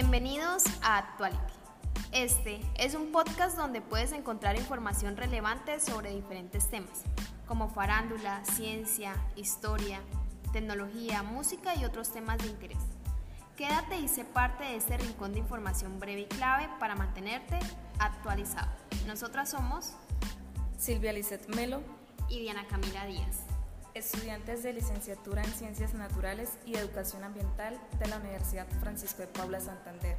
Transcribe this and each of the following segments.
Bienvenidos a Actuality. Este es un podcast donde puedes encontrar información relevante sobre diferentes temas, como farándula, ciencia, historia, tecnología, música y otros temas de interés. Quédate y sé parte de este rincón de información breve y clave para mantenerte actualizado. Nosotras somos Silvia Lizeth Melo y Diana Camila Díaz estudiantes de licenciatura en Ciencias Naturales y Educación Ambiental de la Universidad Francisco de Paula Santander.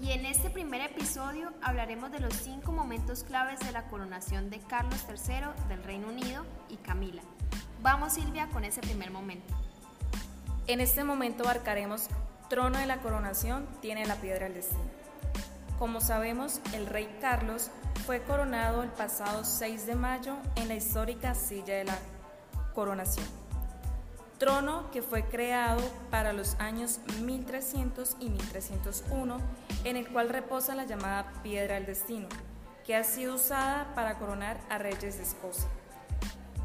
Y en este primer episodio hablaremos de los cinco momentos claves de la coronación de Carlos III del Reino Unido y Camila. Vamos Silvia con ese primer momento. En este momento abarcaremos trono de la coronación tiene la piedra del destino. Como sabemos, el rey Carlos fue coronado el pasado 6 de mayo en la histórica silla de la coronación. Trono que fue creado para los años 1300 y 1301, en el cual reposa la llamada piedra del destino, que ha sido usada para coronar a reyes de Escocia.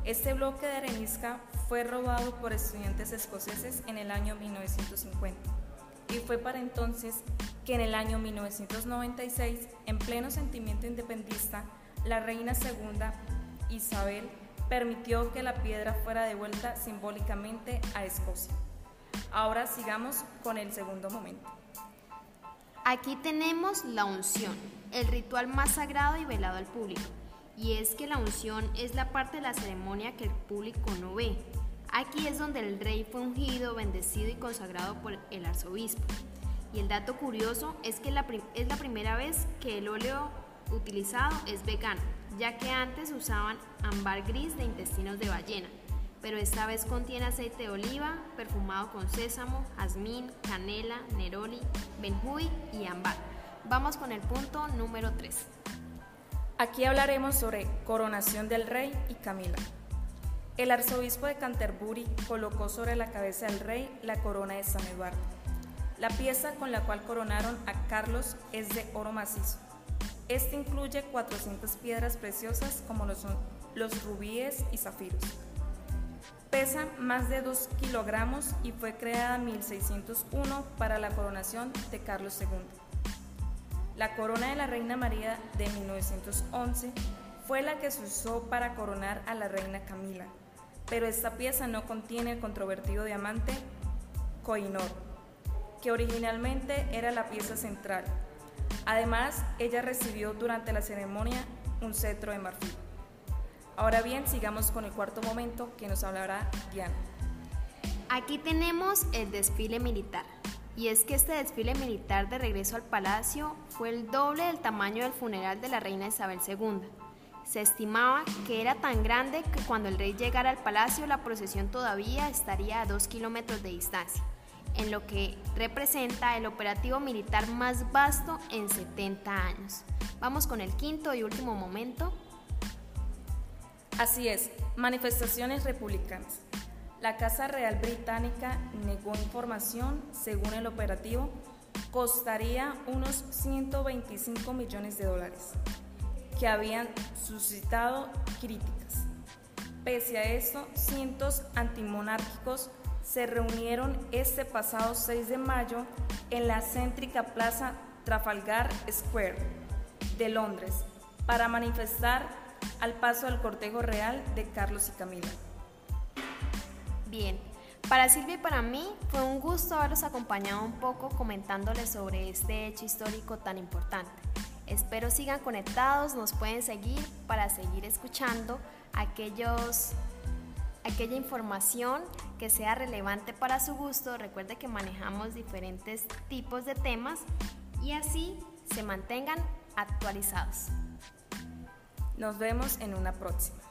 Este bloque de arenisca fue robado por estudiantes escoceses en el año 1950 y fue para entonces que en el año 1996, en pleno sentimiento independista, la reina segunda Isabel permitió que la piedra fuera devuelta simbólicamente a Escocia. Ahora sigamos con el segundo momento. Aquí tenemos la unción, el ritual más sagrado y velado al público. Y es que la unción es la parte de la ceremonia que el público no ve. Aquí es donde el rey fue ungido, bendecido y consagrado por el arzobispo. Y el dato curioso es que es la primera vez que el óleo utilizado es vegano ya que antes usaban ámbar gris de intestinos de ballena, pero esta vez contiene aceite de oliva perfumado con sésamo, jazmín, canela, neroli, benjuy y ámbar. Vamos con el punto número 3. Aquí hablaremos sobre coronación del rey y Camila. El arzobispo de Canterbury colocó sobre la cabeza del rey la corona de San Eduardo. La pieza con la cual coronaron a Carlos es de oro macizo este incluye 400 piedras preciosas como los rubíes y zafiros. Pesa más de 2 kilogramos y fue creada en 1601 para la coronación de Carlos II. La corona de la Reina María de 1911 fue la que se usó para coronar a la Reina Camila, pero esta pieza no contiene el controvertido diamante Koinor, que originalmente era la pieza central Además, ella recibió durante la ceremonia un cetro de marfil. Ahora bien, sigamos con el cuarto momento que nos hablará Diana. Aquí tenemos el desfile militar. Y es que este desfile militar de regreso al palacio fue el doble del tamaño del funeral de la reina Isabel II. Se estimaba que era tan grande que cuando el rey llegara al palacio la procesión todavía estaría a dos kilómetros de distancia en lo que representa el operativo militar más vasto en 70 años. Vamos con el quinto y último momento. Así es, manifestaciones republicanas. La Casa Real Británica negó información, según el operativo, costaría unos 125 millones de dólares, que habían suscitado críticas. Pese a esto, cientos antimonárquicos se reunieron este pasado 6 de mayo en la céntrica Plaza Trafalgar Square de Londres para manifestar al paso del cortejo real de Carlos y Camila. Bien, para Silvia y para mí fue un gusto haberlos acompañado un poco comentándoles sobre este hecho histórico tan importante. Espero sigan conectados, nos pueden seguir para seguir escuchando aquellos aquella información que sea relevante para su gusto. Recuerde que manejamos diferentes tipos de temas y así se mantengan actualizados. Nos vemos en una próxima.